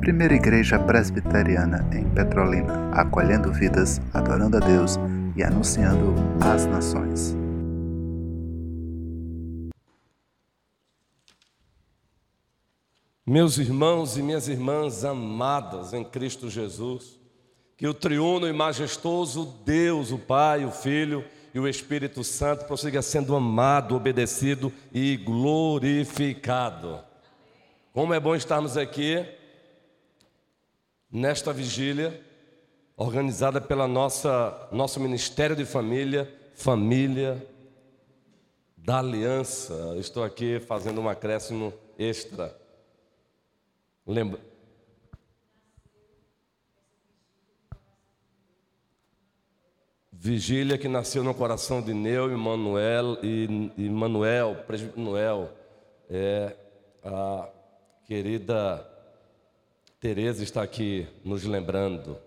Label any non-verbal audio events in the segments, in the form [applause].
Primeira Igreja Presbiteriana em Petrolina, acolhendo vidas, adorando a Deus e anunciando às nações. Meus irmãos e minhas irmãs amadas em Cristo Jesus, que o triuno e majestoso Deus, o Pai, o Filho e o Espírito Santo prossiga sendo amado, obedecido e glorificado. Como é bom estarmos aqui nesta vigília, organizada pela nossa nosso Ministério de Família, Família da Aliança. Estou aqui fazendo um acréscimo extra. Lembra? Vigília que nasceu no coração de Neu e Manuel e, e Manuel, Manuel, é a querida Tereza está aqui nos lembrando.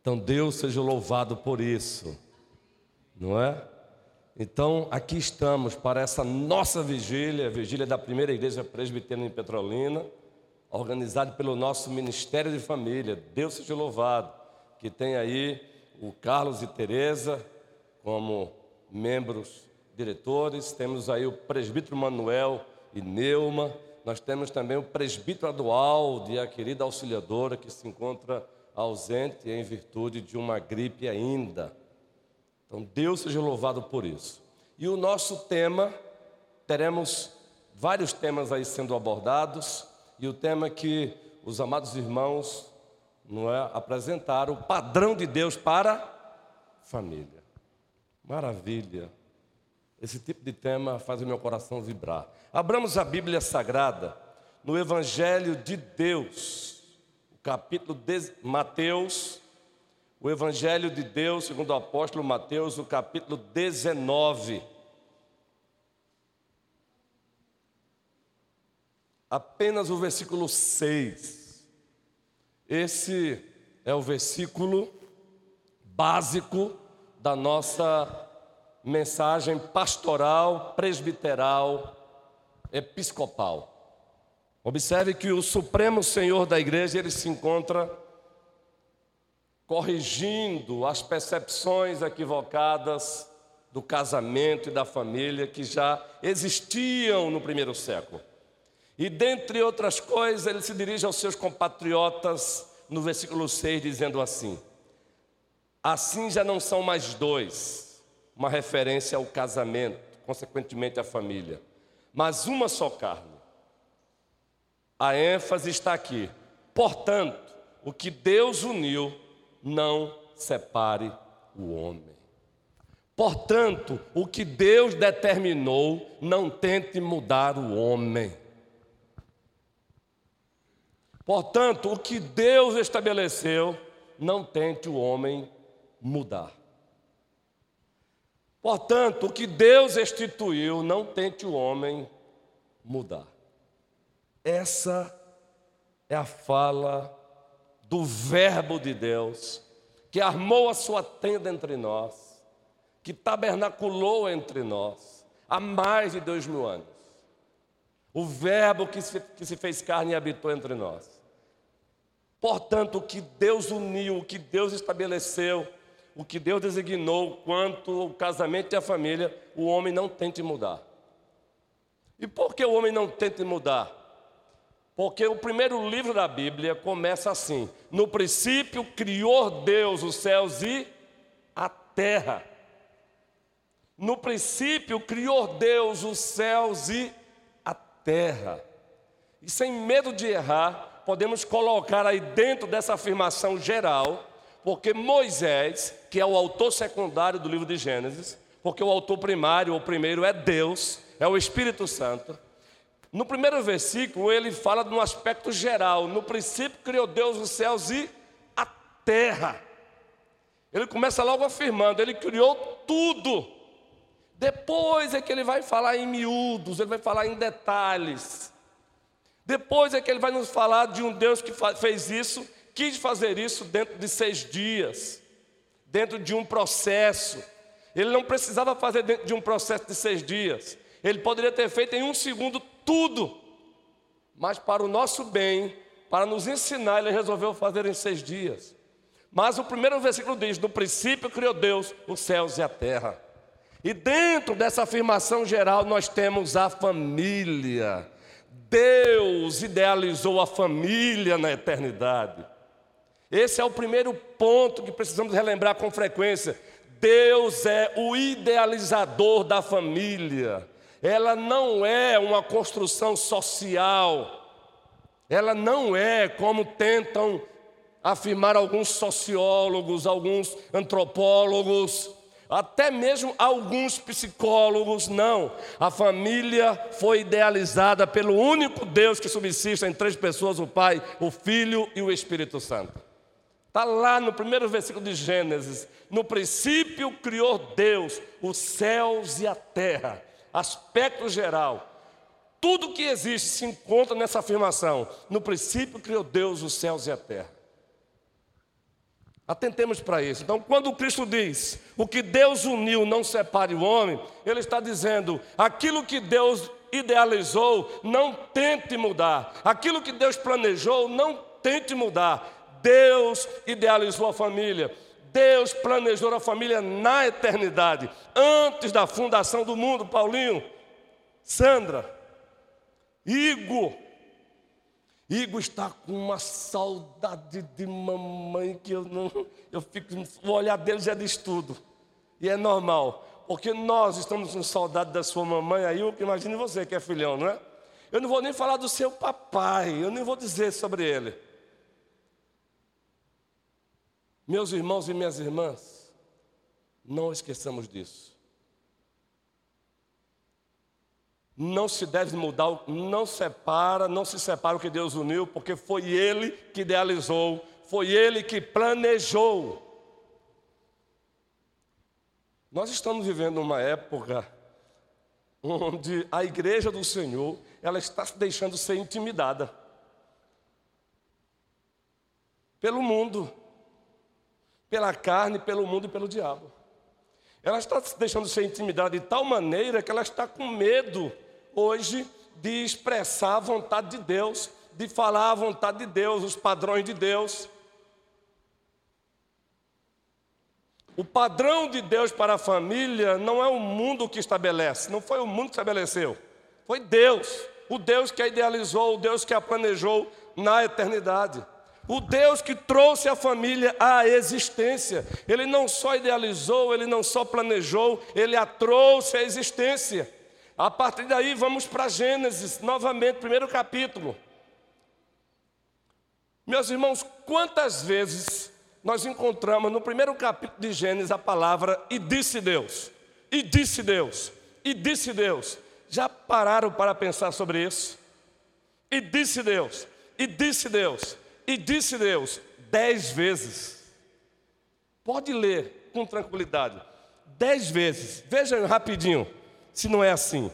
Então Deus seja louvado por isso. Não é? Então, aqui estamos para essa nossa vigília, vigília da primeira igreja presbiteriana em Petrolina, organizada pelo nosso Ministério de Família. Deus seja louvado, que tem aí o Carlos e Tereza como membros diretores, temos aí o presbítero Manuel e Neuma, nós temos também o presbítero Adualdo e a querida auxiliadora que se encontra ausente em virtude de uma gripe ainda. Então, Deus seja louvado por isso. E o nosso tema, teremos vários temas aí sendo abordados, e o tema que os amados irmãos não é, apresentaram, o padrão de Deus para família. Maravilha. Esse tipo de tema faz o meu coração vibrar. Abramos a Bíblia Sagrada no Evangelho de Deus, o capítulo de Mateus, o Evangelho de Deus, segundo o apóstolo Mateus, o capítulo 19. Apenas o versículo 6. Esse é o versículo básico da nossa mensagem pastoral, presbiteral, episcopal. Observe que o Supremo Senhor da igreja, ele se encontra corrigindo as percepções equivocadas do casamento e da família que já existiam no primeiro século. E dentre outras coisas, ele se dirige aos seus compatriotas no versículo 6, dizendo assim: Assim já não são mais dois, uma referência ao casamento, consequentemente à família, mas uma só carne. A ênfase está aqui. Portanto, o que Deus uniu, não separe o homem. Portanto, o que Deus determinou, não tente mudar o homem. Portanto, o que Deus estabeleceu, não tente o homem mudar. Portanto, o que Deus instituiu, não tente o homem mudar. Essa é a fala do Verbo de Deus, que armou a sua tenda entre nós, que tabernaculou entre nós há mais de dois mil anos. O Verbo que se, que se fez carne e habitou entre nós. Portanto, o que Deus uniu, o que Deus estabeleceu, o que Deus designou quanto ao casamento e a família, o homem não tente mudar. E por que o homem não tenta mudar? Porque o primeiro livro da Bíblia começa assim: No princípio criou Deus os céus e a terra. No princípio criou Deus os céus e a terra. E sem medo de errar, podemos colocar aí dentro dessa afirmação geral porque Moisés, que é o autor secundário do livro de Gênesis, porque o autor primário, o primeiro é Deus, é o Espírito Santo. No primeiro versículo, ele fala de um aspecto geral. No princípio criou Deus os céus e a terra. Ele começa logo afirmando, ele criou tudo. Depois é que ele vai falar em miúdos, ele vai falar em detalhes. Depois é que ele vai nos falar de um Deus que fez isso quis fazer isso dentro de seis dias, dentro de um processo. Ele não precisava fazer dentro de um processo de seis dias. Ele poderia ter feito em um segundo tudo. mas para o nosso bem, para nos ensinar, ele resolveu fazer em seis dias. Mas o primeiro versículo diz: No princípio criou Deus os céus e a terra. E dentro dessa afirmação geral, nós temos a família. Deus idealizou a família na eternidade. Esse é o primeiro ponto que precisamos relembrar com frequência. Deus é o idealizador da família. Ela não é uma construção social. Ela não é como tentam afirmar alguns sociólogos, alguns antropólogos até mesmo alguns psicólogos, não. A família foi idealizada pelo único Deus que subsiste em três pessoas: o Pai, o Filho e o Espírito Santo. Está lá no primeiro versículo de Gênesis. No princípio criou Deus os céus e a terra. Aspecto geral. Tudo que existe se encontra nessa afirmação. No princípio criou Deus os céus e a terra. Atentemos para isso. Então, quando Cristo diz: "O que Deus uniu, não separe o homem", ele está dizendo: aquilo que Deus idealizou, não tente mudar. Aquilo que Deus planejou, não tente mudar. Deus idealizou a família. Deus planejou a família na eternidade, antes da fundação do mundo. Paulinho, Sandra, Igor, Igor está com uma saudade de mamãe que eu não. Eu fico. O olhar dele já diz tudo. E é normal. Porque nós estamos com saudade da sua mamãe, aí imagine você que é filhão, não é? Eu não vou nem falar do seu papai, eu nem vou dizer sobre ele. Meus irmãos e minhas irmãs, não esqueçamos disso. Não se deve mudar, não separa, não se separa o que Deus uniu, porque foi Ele que idealizou, foi Ele que planejou. Nós estamos vivendo uma época onde a igreja do Senhor, ela está se deixando ser intimidada pelo mundo, pela carne, pelo mundo e pelo diabo. Ela está se deixando ser intimidada de tal maneira que ela está com medo hoje de expressar a vontade de Deus, de falar a vontade de Deus, os padrões de Deus. O padrão de Deus para a família não é o mundo que estabelece, não foi o mundo que estabeleceu, foi Deus, o Deus que a idealizou, o Deus que a planejou na eternidade. O Deus que trouxe a família à existência, Ele não só idealizou, Ele não só planejou, Ele a trouxe à existência. A partir daí, vamos para Gênesis, novamente, primeiro capítulo. Meus irmãos, quantas vezes nós encontramos no primeiro capítulo de Gênesis a palavra e disse Deus, e disse Deus, e disse Deus. Já pararam para pensar sobre isso? E disse Deus, e disse Deus, e disse Deus, dez vezes. Pode ler com tranquilidade, dez vezes. Veja rapidinho se não é assim.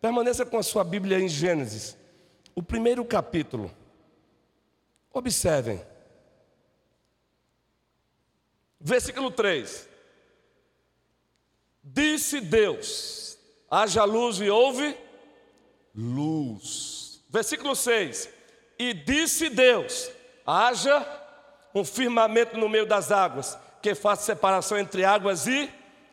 Permaneça com a sua Bíblia em Gênesis, o primeiro capítulo. Observem. Versículo 3. Disse Deus: haja luz e houve luz. Versículo 6. E disse Deus: haja um firmamento no meio das águas, que faça separação entre águas e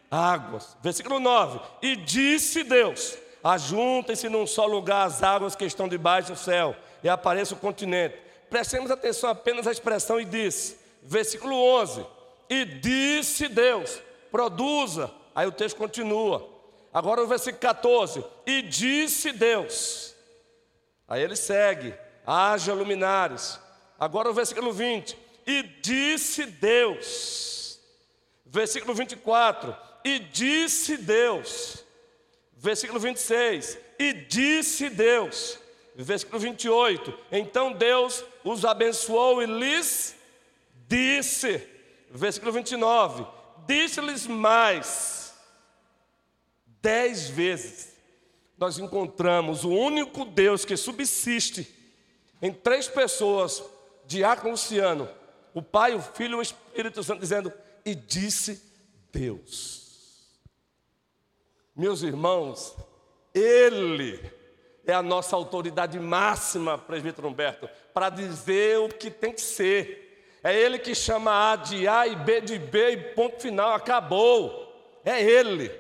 águas. Versículo 9: E disse Deus: Ajuntem-se num só lugar as águas que estão debaixo do céu, e apareça o continente. Prestemos atenção apenas à expressão e disse. Versículo 11: E disse Deus: Produza. Aí o texto continua. Agora o versículo 14: E disse Deus. Aí ele segue: Haja luminares. Agora o versículo 20: E disse Deus. Versículo 24: e disse Deus. Versículo 26, e disse Deus. Versículo 28, então Deus os abençoou e lhes disse. Versículo 29, disse-lhes mais. Dez vezes nós encontramos o único Deus que subsiste em três pessoas, Diácono Luciano, o Pai, o Filho e o Espírito Santo, dizendo: E disse Deus. Meus irmãos, Ele é a nossa autoridade máxima, presbítero Humberto, para dizer o que tem que ser. É Ele que chama A de A e B de B e ponto final, acabou. É Ele.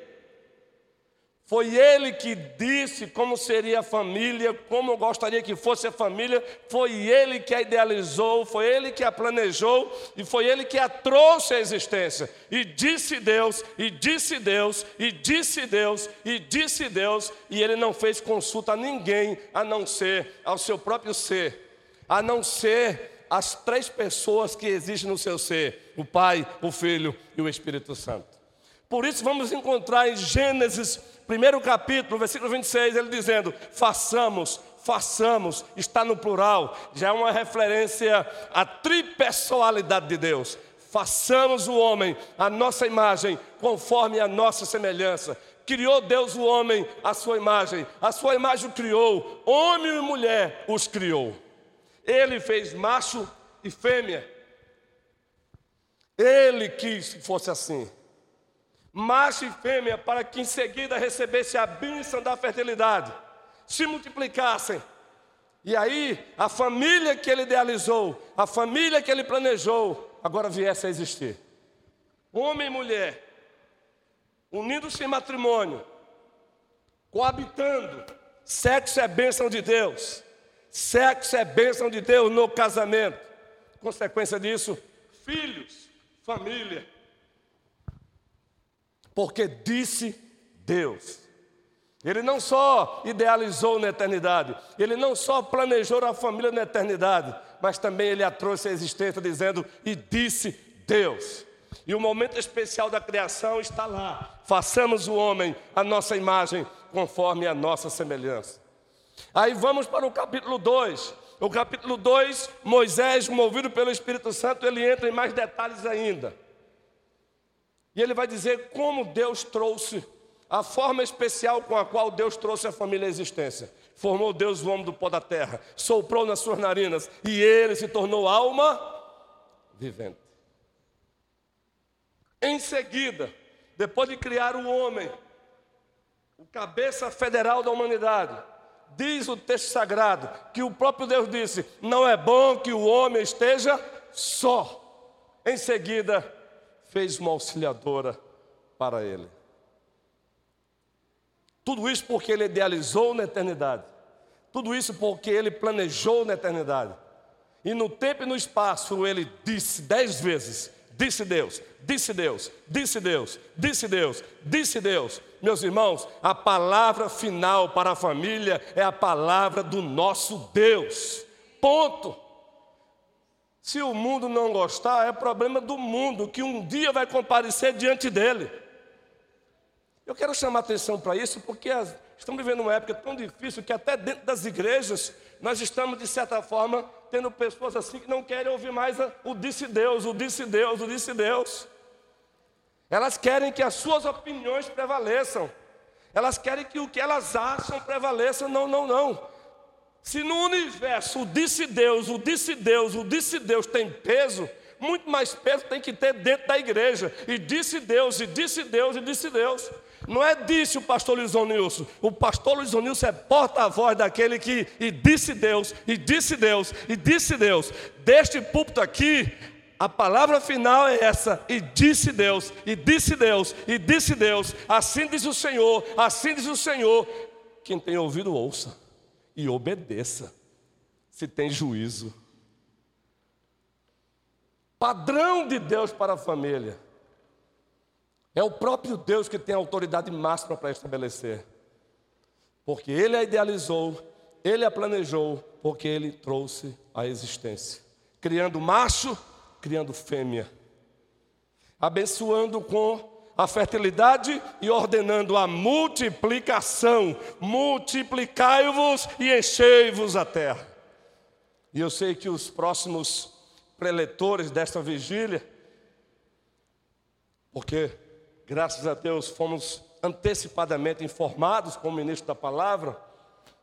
Foi ele que disse como seria a família, como eu gostaria que fosse a família. Foi ele que a idealizou, foi ele que a planejou e foi ele que a trouxe à existência. E disse Deus, e disse Deus, e disse Deus, e disse Deus, e ele não fez consulta a ninguém a não ser ao seu próprio ser, a não ser as três pessoas que existem no seu ser: o Pai, o Filho e o Espírito Santo. Por isso, vamos encontrar em Gênesis, primeiro capítulo, versículo 26, ele dizendo: façamos, façamos, está no plural, já é uma referência à tripessoalidade de Deus. Façamos o homem a nossa imagem, conforme a nossa semelhança. Criou Deus o homem à sua imagem, a sua imagem o criou, homem e mulher os criou. Ele fez macho e fêmea. Ele quis que fosse assim macho e fêmea, para que em seguida recebesse a bênção da fertilidade, se multiplicassem. E aí, a família que ele idealizou, a família que ele planejou, agora viesse a existir. Homem e mulher, unindo-se em matrimônio, coabitando. Sexo é bênção de Deus. Sexo é bênção de Deus no casamento. Consequência disso, filhos, família porque disse Deus. Ele não só idealizou na eternidade, ele não só planejou a família na eternidade, mas também ele a trouxe à existência dizendo: e disse Deus. E o momento especial da criação está lá. Façamos o homem a nossa imagem, conforme a nossa semelhança. Aí vamos para o capítulo 2. O capítulo 2, Moisés, movido pelo Espírito Santo, ele entra em mais detalhes ainda. E ele vai dizer como Deus trouxe, a forma especial com a qual Deus trouxe a família à existência. Formou Deus o homem do pó da terra, soprou nas suas narinas e ele se tornou alma vivente. Em seguida, depois de criar o homem, o cabeça federal da humanidade, diz o texto sagrado que o próprio Deus disse: Não é bom que o homem esteja só. Em seguida, fez uma auxiliadora para ele. Tudo isso porque ele idealizou na eternidade. Tudo isso porque ele planejou na eternidade. E no tempo e no espaço ele disse dez vezes: Disse Deus, disse Deus, disse Deus, disse Deus, disse Deus. Meus irmãos, a palavra final para a família é a palavra do nosso Deus. Ponto. Se o mundo não gostar, é problema do mundo, que um dia vai comparecer diante dele. Eu quero chamar atenção para isso, porque estamos vivendo uma época tão difícil que até dentro das igrejas nós estamos, de certa forma, tendo pessoas assim que não querem ouvir mais o disse Deus, o disse Deus, o disse Deus. Elas querem que as suas opiniões prevaleçam. Elas querem que o que elas acham prevaleça. Não, não, não. Se no universo o disse Deus, o disse Deus, o disse Deus tem peso, muito mais peso tem que ter dentro da igreja. E disse Deus, e disse Deus, e disse Deus. Não é disse o pastor Luiz Onilson. O pastor Luiz Onilson é porta-voz daquele que e disse Deus, e disse Deus, e disse Deus. Deste púlpito aqui, a palavra final é essa: e disse Deus, e disse Deus, e disse Deus. Assim diz o Senhor, assim diz o Senhor. Quem tem ouvido, ouça e obedeça, se tem juízo. Padrão de Deus para a família. É o próprio Deus que tem a autoridade máxima para estabelecer. Porque Ele a idealizou, Ele a planejou, porque Ele trouxe a existência. Criando macho, criando fêmea. Abençoando com a fertilidade e ordenando a multiplicação. Multiplicai-vos e enchei-vos a terra. E eu sei que os próximos preletores desta vigília, porque graças a Deus fomos antecipadamente informados como ministro da palavra,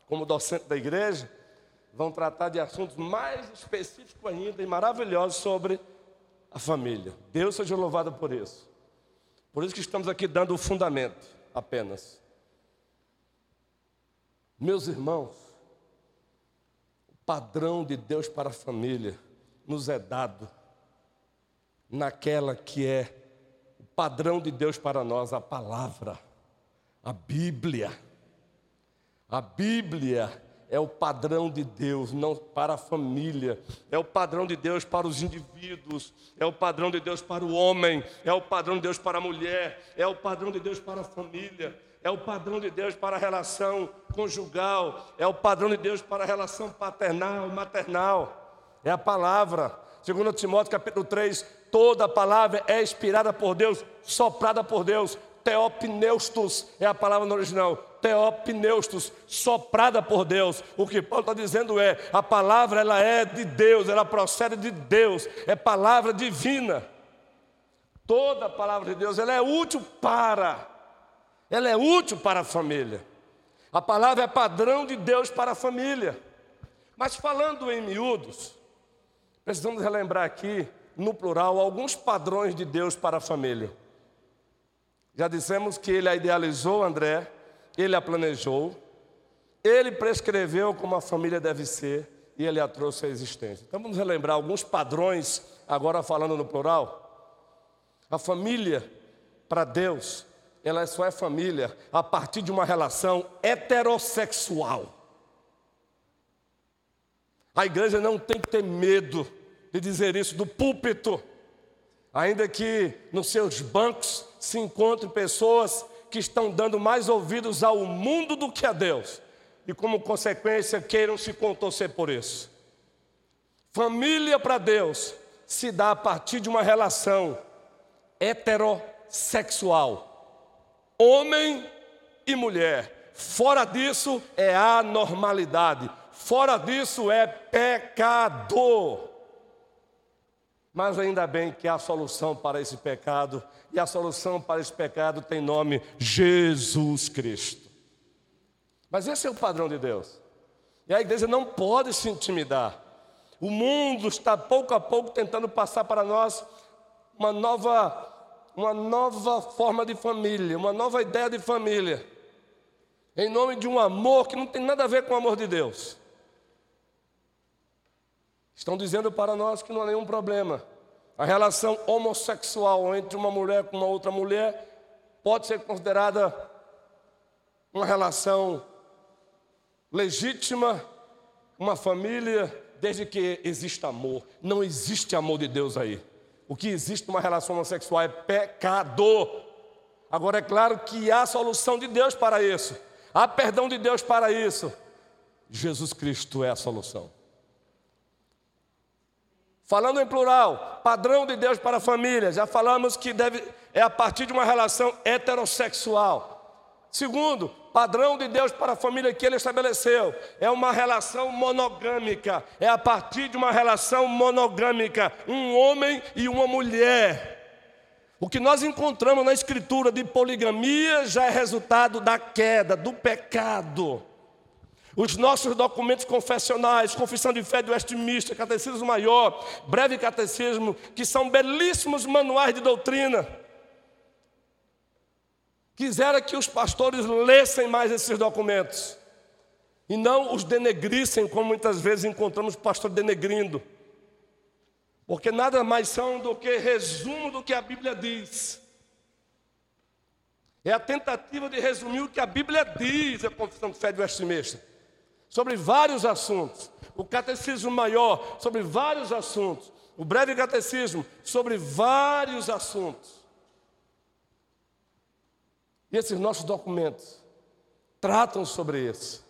como docente da igreja, vão tratar de assuntos mais específicos ainda e maravilhosos sobre a família. Deus seja louvado por isso. Por isso que estamos aqui dando o fundamento apenas. Meus irmãos, o padrão de Deus para a família nos é dado naquela que é o padrão de Deus para nós, a palavra, a Bíblia. A Bíblia é o padrão de Deus, não para a família, é o padrão de Deus para os indivíduos, é o padrão de Deus para o homem, é o padrão de Deus para a mulher, é o padrão de Deus para a família, é o padrão de Deus para a relação conjugal, é o padrão de Deus para a relação paternal, maternal, é a palavra. Segundo Timóteo capítulo 3, toda a palavra é inspirada por Deus, soprada por Deus, teopneustos é a palavra no original, teopneustos, soprada por Deus. O que Paulo está dizendo é: a palavra ela é de Deus, ela procede de Deus, é palavra divina. Toda a palavra de Deus ela é útil para, ela é útil para a família. A palavra é padrão de Deus para a família. Mas falando em miúdos, precisamos relembrar aqui, no plural, alguns padrões de Deus para a família. Já dissemos que ele a idealizou, André, ele a planejou, ele prescreveu como a família deve ser e ele a trouxe à existência. Então vamos relembrar alguns padrões, agora falando no plural. A família, para Deus, ela só é família a partir de uma relação heterossexual. A igreja não tem que ter medo de dizer isso do púlpito, ainda que nos seus bancos se encontrem pessoas que estão dando mais ouvidos ao mundo do que a Deus, e como consequência queiram se contorcer por isso. Família para Deus se dá a partir de uma relação heterossexual, homem e mulher. Fora disso é anormalidade, fora disso é pecado. Mas ainda bem que há solução para esse pecado, e a solução para esse pecado tem nome Jesus Cristo. Mas esse é o padrão de Deus. E a igreja não pode se intimidar. O mundo está pouco a pouco tentando passar para nós uma nova, uma nova forma de família, uma nova ideia de família. Em nome de um amor que não tem nada a ver com o amor de Deus. Estão dizendo para nós que não há nenhum problema. A relação homossexual entre uma mulher com uma outra mulher pode ser considerada uma relação legítima, uma família, desde que exista amor. Não existe amor de Deus aí. O que existe numa relação homossexual é pecado. Agora é claro que há solução de Deus para isso. Há perdão de Deus para isso. Jesus Cristo é a solução. Falando em plural, padrão de Deus para a família, já falamos que deve, é a partir de uma relação heterossexual. Segundo, padrão de Deus para a família que ele estabeleceu é uma relação monogâmica, é a partir de uma relação monogâmica, um homem e uma mulher. O que nós encontramos na escritura de poligamia já é resultado da queda, do pecado. Os nossos documentos confessionais, Confissão de Fé de Westminster, Catecismo Maior, Breve Catecismo, que são belíssimos manuais de doutrina. Quisera que os pastores lessem mais esses documentos e não os denegrissem, como muitas vezes encontramos pastor denegrindo. Porque nada mais são do que resumo do que a Bíblia diz. É a tentativa de resumir o que a Bíblia diz, a Confissão de Fé de Westminster sobre vários assuntos. O catecismo maior, sobre vários assuntos. O breve catecismo, sobre vários assuntos. E esses nossos documentos tratam sobre isso.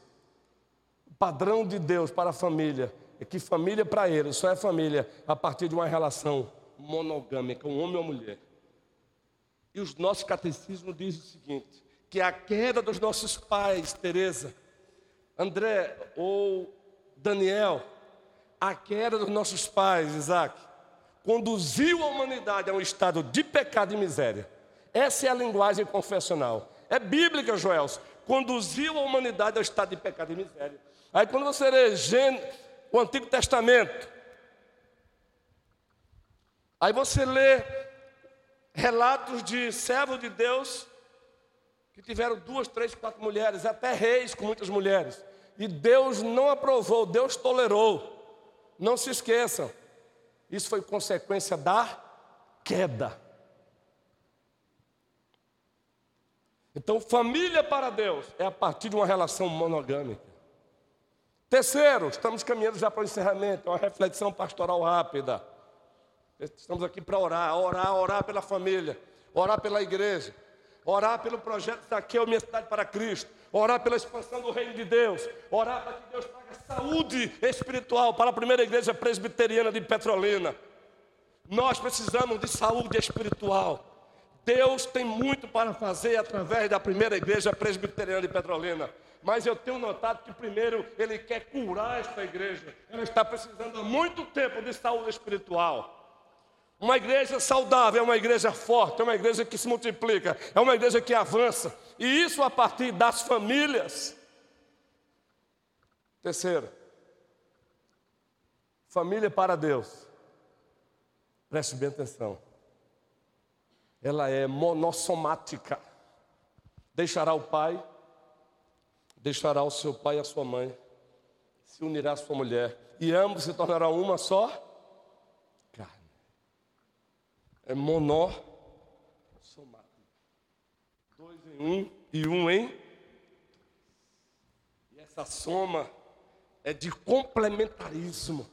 O padrão de Deus para a família é que família para ele só é família a partir de uma relação monogâmica, um homem ou mulher. E os nossos catecismos dizem o seguinte: que a queda dos nossos pais, Teresa, André ou Daniel, a queda dos nossos pais, Isaac, conduziu a humanidade a um estado de pecado e miséria. Essa é a linguagem confessional. É bíblica, Joel. Conduziu a humanidade ao estado de pecado e miséria. Aí quando você lê o Antigo Testamento, aí você lê relatos de servos de Deus que tiveram duas, três, quatro mulheres, até reis com muitas mulheres. E Deus não aprovou, Deus tolerou. Não se esqueçam, isso foi consequência da queda. Então, família para Deus é a partir de uma relação monogâmica. Terceiro, estamos caminhando já para o encerramento, é uma reflexão pastoral rápida. Estamos aqui para orar, orar, orar pela família, orar pela igreja, orar pelo projeto Zaqueu, Minha Cidade para Cristo, orar pela expansão do reino de Deus, orar para que Deus traga saúde espiritual para a primeira igreja presbiteriana de Petrolina. Nós precisamos de saúde espiritual. Deus tem muito para fazer através da primeira igreja presbiteriana de Petrolina. Mas eu tenho notado que primeiro Ele quer curar esta igreja. Ela está precisando há muito tempo de saúde espiritual. Uma igreja saudável é uma igreja forte, é uma igreja que se multiplica, é uma igreja que avança. E isso a partir das famílias. Terceiro, família para Deus. Preste bem atenção. Ela é monossomática. Deixará o pai, deixará o seu pai e a sua mãe, se unirá à sua mulher, e ambos se tornarão uma só é monossomático. Dois em um e um em. E essa soma é de complementarismo.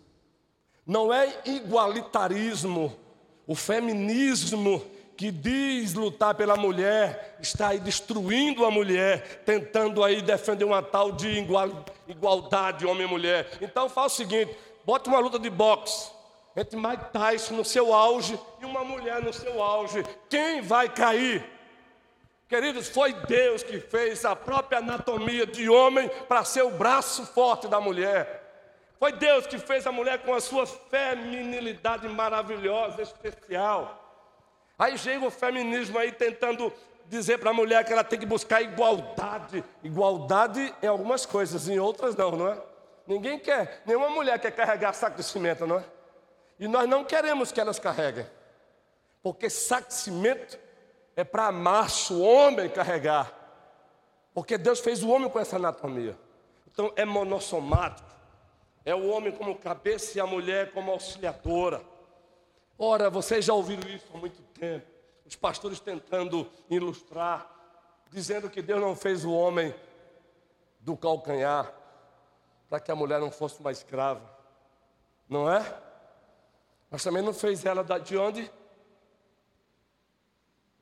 Não é igualitarismo. O feminismo que diz lutar pela mulher está aí destruindo a mulher, tentando aí defender uma tal de igualdade homem e mulher. Então faz o seguinte: bota uma luta de boxe entre Mike Tyson no seu auge e uma mulher no seu auge, quem vai cair? Queridos, foi Deus que fez a própria anatomia de homem para ser o braço forte da mulher. Foi Deus que fez a mulher com a sua feminilidade maravilhosa, especial. Aí chega o feminismo aí tentando dizer para a mulher que ela tem que buscar igualdade. Igualdade em algumas coisas, em outras não, não é? Ninguém quer, nenhuma mulher quer carregar saco de cimento, não é? E nós não queremos que elas carreguem, porque saco de cimento é para macho, homem carregar, porque Deus fez o homem com essa anatomia. Então é monossomático, é o homem como cabeça e a mulher como auxiliadora. Ora, vocês já ouviram isso há muito tempo, os pastores tentando ilustrar, dizendo que Deus não fez o homem do calcanhar, para que a mulher não fosse uma escrava, não é? Mas também não fez ela de onde?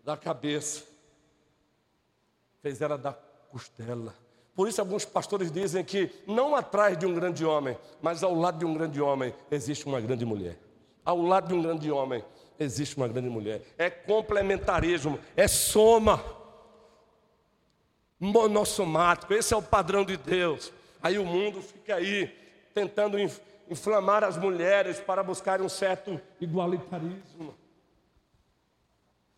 Da cabeça. Fez ela da costela. Por isso alguns pastores dizem que não atrás de um grande homem, mas ao lado de um grande homem existe uma grande mulher. Ao lado de um grande homem existe uma grande mulher. É complementarismo, é soma. Monossomático, esse é o padrão de Deus. Aí o mundo fica aí tentando inflamar as mulheres para buscar um certo igualitarismo.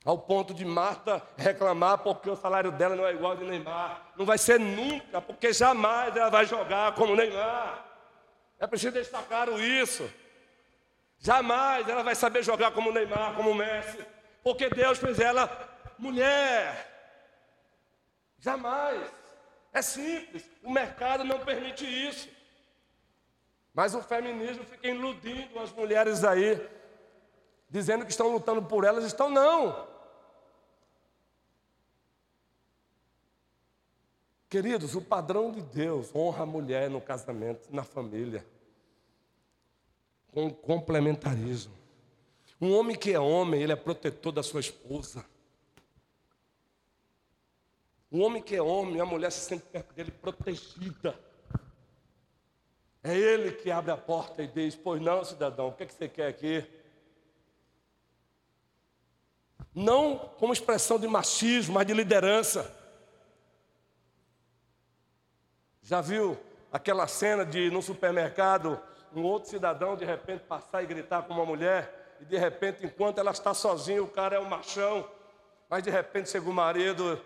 Ao ponto de Marta reclamar porque o salário dela não é igual ao de Neymar. Não vai ser nunca, porque jamais ela vai jogar como Neymar. É preciso destacar isso. Jamais ela vai saber jogar como Neymar, como Messi, porque Deus fez ela mulher. Jamais. É simples. O mercado não permite isso. Mas o feminismo fica iludindo as mulheres aí, dizendo que estão lutando por elas, estão não. Queridos, o padrão de Deus honra a mulher no casamento, na família, com complementarismo. Um homem que é homem, ele é protetor da sua esposa. Um homem que é homem, a mulher se sente perto dele protegida. É ele que abre a porta e diz: Pois não, cidadão, o que, é que você quer aqui? Não como expressão de machismo, mas de liderança. Já viu aquela cena de no supermercado um outro cidadão de repente passar e gritar com uma mulher e de repente enquanto ela está sozinha o cara é um machão, mas de repente chega o marido,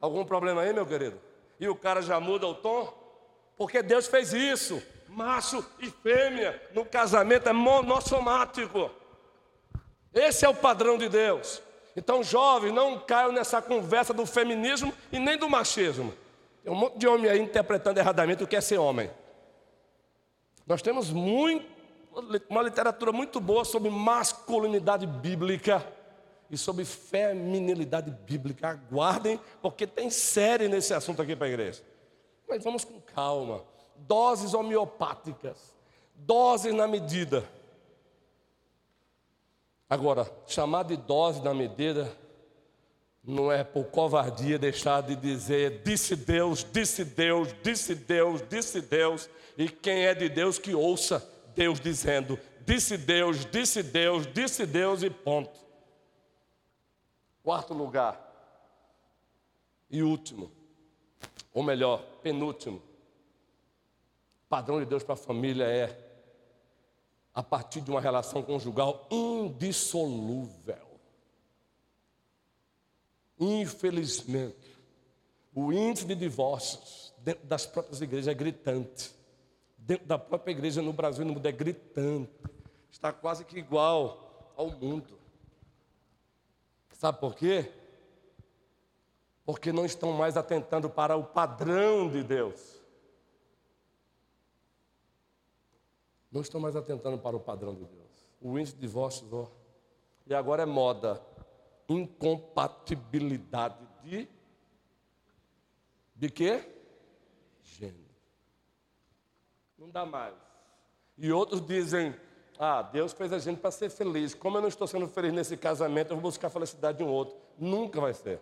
algum problema aí meu querido? E o cara já muda o tom? Porque Deus fez isso macho e fêmea no casamento é monossomático. Esse é o padrão de Deus. Então, jovens, não caiam nessa conversa do feminismo e nem do machismo. Tem um monte de homem aí interpretando erradamente o que é ser homem. Nós temos muito, uma literatura muito boa sobre masculinidade bíblica e sobre feminilidade bíblica. Aguardem, porque tem série nesse assunto aqui para a igreja. Mas vamos com calma. Doses homeopáticas, doses na medida. Agora, chamar de dose na medida não é por covardia deixar de dizer disse Deus, disse Deus, disse Deus, disse Deus, e quem é de Deus que ouça Deus dizendo disse Deus, disse Deus, disse Deus e ponto. Quarto lugar e último, ou melhor, penúltimo, padrão de Deus para a família é a partir de uma relação conjugal indissolúvel. Infelizmente, o índice de divórcios dentro das próprias igrejas é gritante. Dentro da própria igreja no Brasil e no mundo é gritante. Está quase que igual ao mundo. Sabe por quê? Porque não estão mais atentando para o padrão de Deus. Não estão mais atentando para o padrão de Deus. O índice de divórcios, ó. E agora é moda incompatibilidade de de quê? Gênero. Não dá mais. E outros dizem: "Ah, Deus fez a gente para ser feliz. Como eu não estou sendo feliz nesse casamento, eu vou buscar a felicidade de um outro." Nunca vai ser.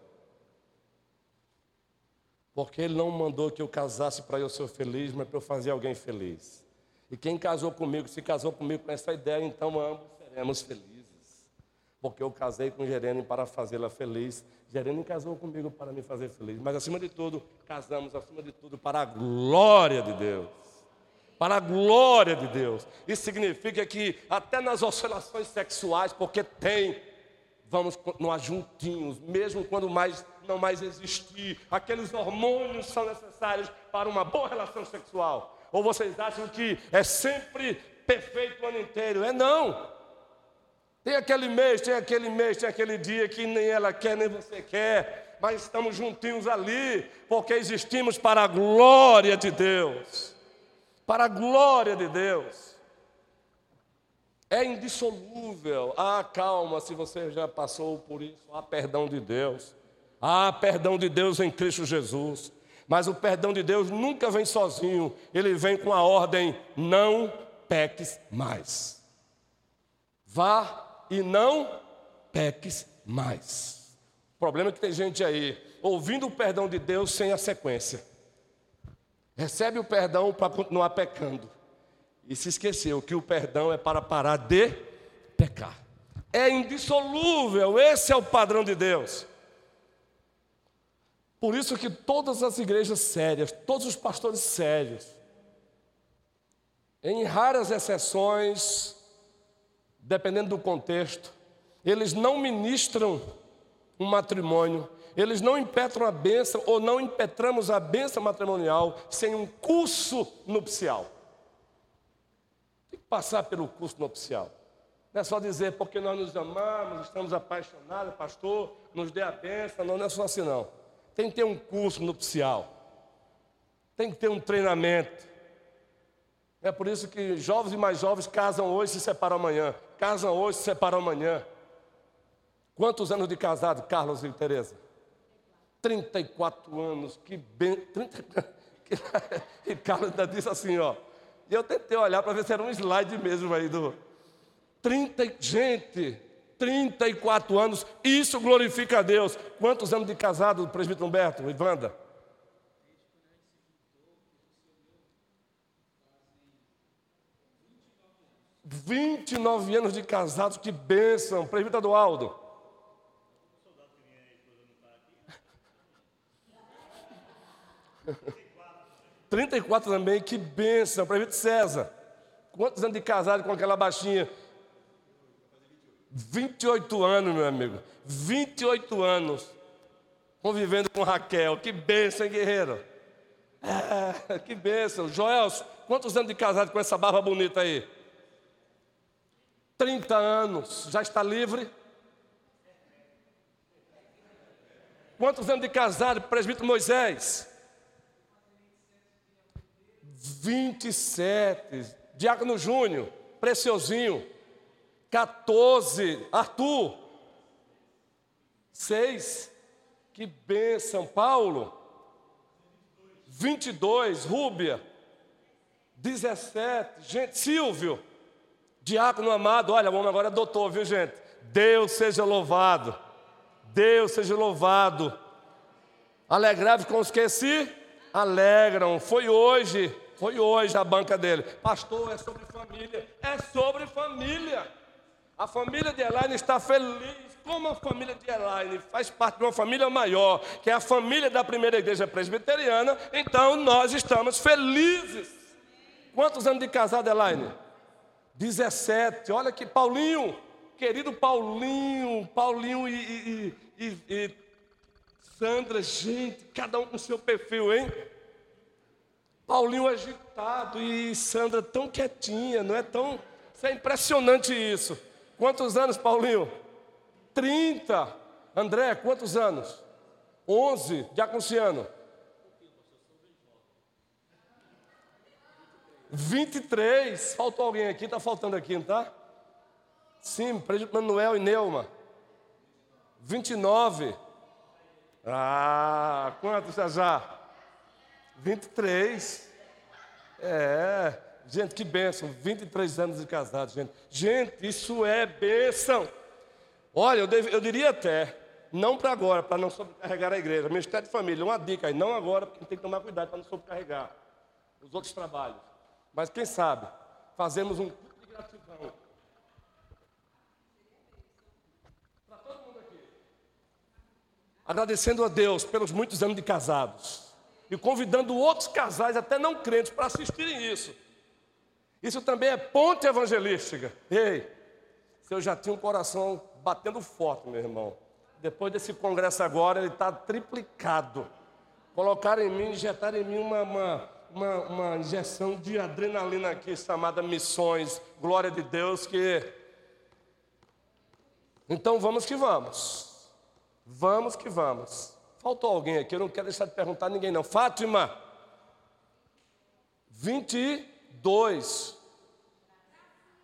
Porque ele não mandou que eu casasse para eu ser feliz, mas para eu fazer alguém feliz. E quem casou comigo, se casou comigo com essa ideia, então ambos seremos felizes porque eu casei com Gerene para fazê-la feliz. Gerene casou comigo para me fazer feliz. Mas acima de tudo, casamos acima de tudo para a glória de Deus. Para a glória de Deus. Isso significa que até nas oscilações sexuais, porque tem, vamos continuar juntinhos, mesmo quando mais não mais existir. Aqueles hormônios são necessários para uma boa relação sexual. Ou vocês acham que é sempre perfeito o ano inteiro? É não. Tem aquele mês, tem aquele mês, tem aquele dia que nem ela quer, nem você quer, mas estamos juntinhos ali, porque existimos para a glória de Deus. Para a glória de Deus. É indissolúvel. Ah, calma, se você já passou por isso, há perdão de Deus. Há perdão de Deus em Cristo Jesus. Mas o perdão de Deus nunca vem sozinho, ele vem com a ordem: não peques mais. Vá e não peques mais. O problema é que tem gente aí ouvindo o perdão de Deus sem a sequência. Recebe o perdão para continuar pecando. E se esqueceu que o perdão é para parar de pecar. É indissolúvel, esse é o padrão de Deus. Por isso que todas as igrejas sérias, todos os pastores sérios, em raras exceções, dependendo do contexto, eles não ministram um matrimônio, eles não impetram a bênção ou não impetramos a bênção matrimonial sem um curso nupcial. Tem que passar pelo curso nupcial. Não é só dizer porque nós nos amamos, estamos apaixonados, pastor, nos dê a bênção, não, não é só assim não. Tem que ter um curso nupcial. Tem que ter um treinamento. É por isso que jovens e mais jovens casam hoje e se separam amanhã. Casam hoje e se separam amanhã. Quantos anos de casado, Carlos e Tereza? 34 anos, que bem. 30... [laughs] e Carlos ainda disse assim, ó. E eu tentei olhar para ver se era um slide mesmo aí do. 30, gente, 34 anos, isso glorifica a Deus. Quantos anos de casado, presbítero Humberto, Ivanda? 29 anos de casados, que bênção. Presbítero Aldo. 34 também, que bênção. Presbítero César. Quantos anos de casado com aquela baixinha? 28 anos, meu amigo. 28 anos. Convivendo com Raquel. Que bênção, hein, guerreiro? É, que bênção. Joel, quantos anos de casado com essa barba bonita aí? 30 anos, já está livre? Quantos anos de casado, presbítero Moisés? 27. Diácono Júnior, preciosinho. 14. Arthur. 6. Que bênção. Paulo. 22. Rúbia. 17. Gente, Silvio. Diácono amado. Olha, o homem agora é doutor, viu, gente? Deus seja louvado. Deus seja louvado. Alegrai-vos com os que se alegram. Foi hoje, foi hoje a banca dele. Pastor, é sobre família. É sobre família. A família de Elaine está feliz. Como a família de Elaine faz parte de uma família maior, que é a família da primeira igreja presbiteriana, então nós estamos felizes. Quantos anos de casado, Elaine? 17. Olha que Paulinho, querido Paulinho, Paulinho e, e, e, e Sandra, gente, cada um com seu perfil, hein? Paulinho agitado e Sandra tão quietinha, não é tão. Isso é impressionante isso. Quantos anos, Paulinho? 30. André, quantos anos? 11. Diaconciano? 23. Faltou alguém aqui? Está faltando aqui, não está? Sim, Manuel e Neuma. 29. Ah, quantos já já? 23. É, gente, que bênção. 23 anos de casado, gente. Gente, isso é bênção. Olha, eu, eu diria até, não para agora, para não sobrecarregar a igreja. Ministério de família, uma dica aí, não agora, porque tem que tomar cuidado para não sobrecarregar os outros trabalhos. Mas quem sabe, fazemos um culto de gratidão agradecendo a Deus pelos muitos anos de casados e convidando outros casais, até não crentes, para assistirem isso. Isso também é ponte evangelística. Ei, se eu já tinha um coração batendo forte, meu irmão, depois desse congresso agora, ele está triplicado. Colocaram em mim, injetaram em mim uma, uma, uma, uma injeção de adrenalina aqui, chamada missões, glória de Deus, que. Então vamos que vamos. Vamos que vamos. Faltou alguém aqui, eu não quero deixar de perguntar a ninguém não. Fátima, 22.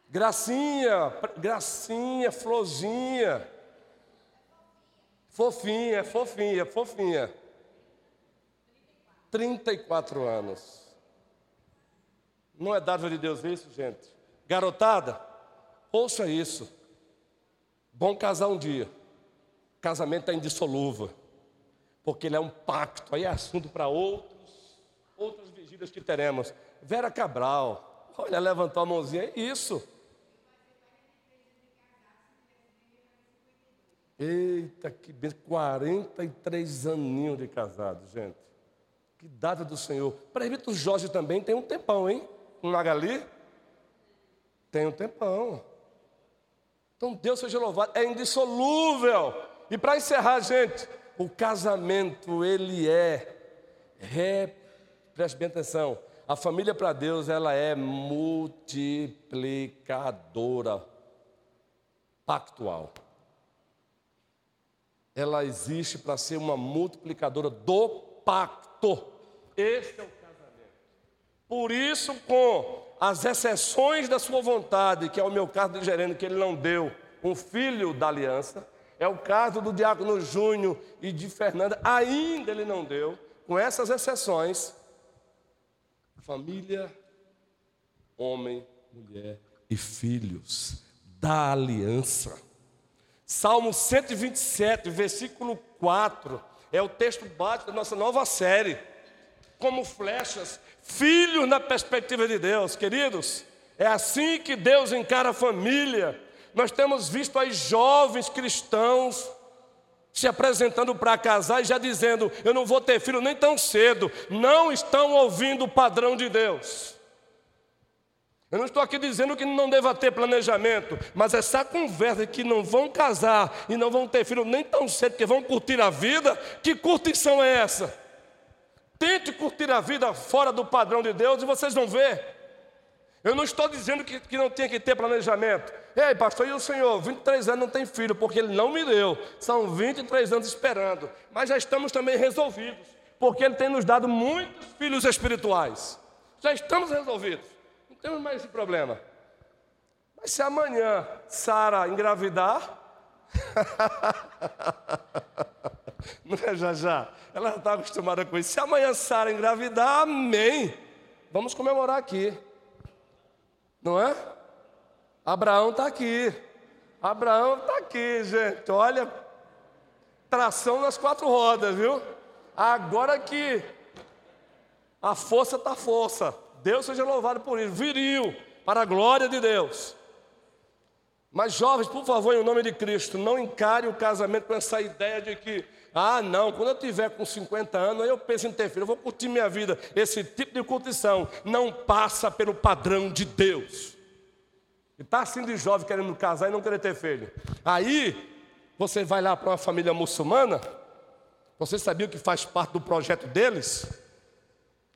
Gracinha, gracinha, florzinha. Fofinha, fofinha, fofinha. 34 anos. Não é dádiva de Deus isso, gente? Garotada, ouça isso. Bom casar um dia. Casamento é indissolúvel, porque ele é um pacto, aí é assunto para outros, outras vigílias que teremos. Vera Cabral, olha, levantou a mãozinha, isso. Eita, que bem, 43 aninhos de casado, gente. Que data do Senhor. Presbítero Jorge também tem um tempão, hein? Um Magali? Tem um tempão. Então Deus seja louvado. É indissolúvel. E para encerrar, gente, o casamento, ele é, é preste bem atenção, a família para Deus, ela é multiplicadora, pactual. Ela existe para ser uma multiplicadora do pacto. Esse é o casamento. Por isso, com as exceções da sua vontade, que é o meu caso de gerente, que ele não deu um filho da aliança, é o caso do diácono Júnior e de Fernanda, ainda ele não deu, com essas exceções. Família, homem, mulher e filhos da aliança. Salmo 127, versículo 4, é o texto básico da nossa nova série. Como flechas, filhos na perspectiva de Deus, queridos. É assim que Deus encara a família. Nós temos visto aí jovens cristãos se apresentando para casar e já dizendo: Eu não vou ter filho nem tão cedo. Não estão ouvindo o padrão de Deus. Eu não estou aqui dizendo que não deva ter planejamento, mas essa conversa que não vão casar e não vão ter filho nem tão cedo, que vão curtir a vida, que curtição é essa? Tente curtir a vida fora do padrão de Deus e vocês vão ver Eu não estou dizendo que, que não tinha que ter planejamento. Ei, pastor, e o senhor? 23 anos não tem filho, porque ele não me deu. São 23 anos esperando. Mas já estamos também resolvidos, porque ele tem nos dado muitos filhos espirituais. Já estamos resolvidos. Não temos mais esse problema. Mas se amanhã Sara engravidar, [laughs] não é já já? Ela já está acostumada com isso. Se amanhã Sara engravidar, amém. Vamos comemorar aqui. Não é? Abraão está aqui. Abraão está aqui, gente. Olha, tração nas quatro rodas, viu? Agora que a força está força. Deus seja louvado por isso. Viril, para a glória de Deus. Mas jovens, por favor, em nome de Cristo, não encare o casamento com essa ideia de que, ah, não, quando eu tiver com 50 anos, aí eu penso em ter filho, eu vou curtir minha vida. Esse tipo de curtição não passa pelo padrão de Deus. E está assim de jovem querendo casar e não querer ter filho. Aí, você vai lá para uma família muçulmana, você sabia que faz parte do projeto deles?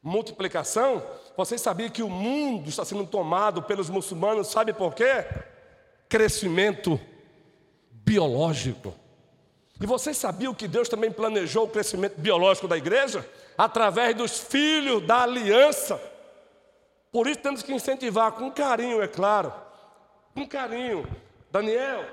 Multiplicação. Você sabia que o mundo está sendo tomado pelos muçulmanos, sabe por quê? crescimento biológico. E vocês sabiam que Deus também planejou o crescimento biológico da igreja? Através dos filhos da aliança. Por isso temos que incentivar com carinho, é claro. Com carinho. Daniel,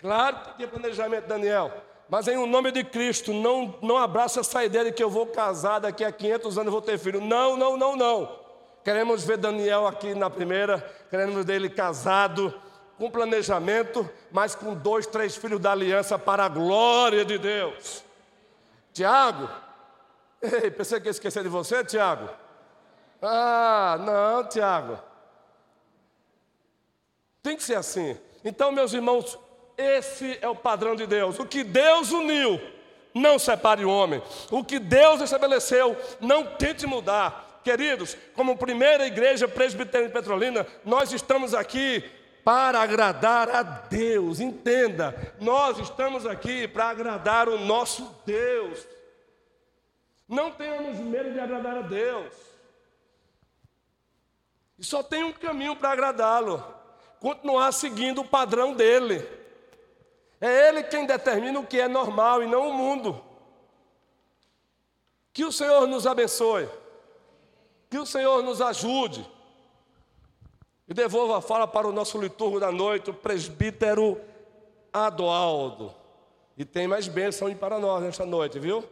claro que tinha planejamento, Daniel. Mas em o nome de Cristo, não, não abraça essa ideia de que eu vou casar daqui a 500 anos e vou ter filho. Não, não, não, não. Queremos ver Daniel aqui na primeira, queremos ver ele casado com planejamento, mas com dois, três filhos da aliança para a glória de Deus. Tiago, ei, pensei que ia esquecer de você, Tiago. Ah, não, Tiago. Tem que ser assim. Então, meus irmãos, esse é o padrão de Deus. O que Deus uniu, não separe o homem. O que Deus estabeleceu, não tente mudar. Queridos, como primeira igreja presbiteriana Petrolina, nós estamos aqui para agradar a Deus. Entenda, nós estamos aqui para agradar o nosso Deus. Não tenhamos medo de agradar a Deus. E só tem um caminho para agradá-lo: continuar seguindo o padrão dele. É Ele quem determina o que é normal e não o mundo. Que o Senhor nos abençoe. Que o Senhor nos ajude. E devolvo a fala para o nosso liturgo da noite, o presbítero Adoaldo. E tem mais bênção para nós nesta noite, viu?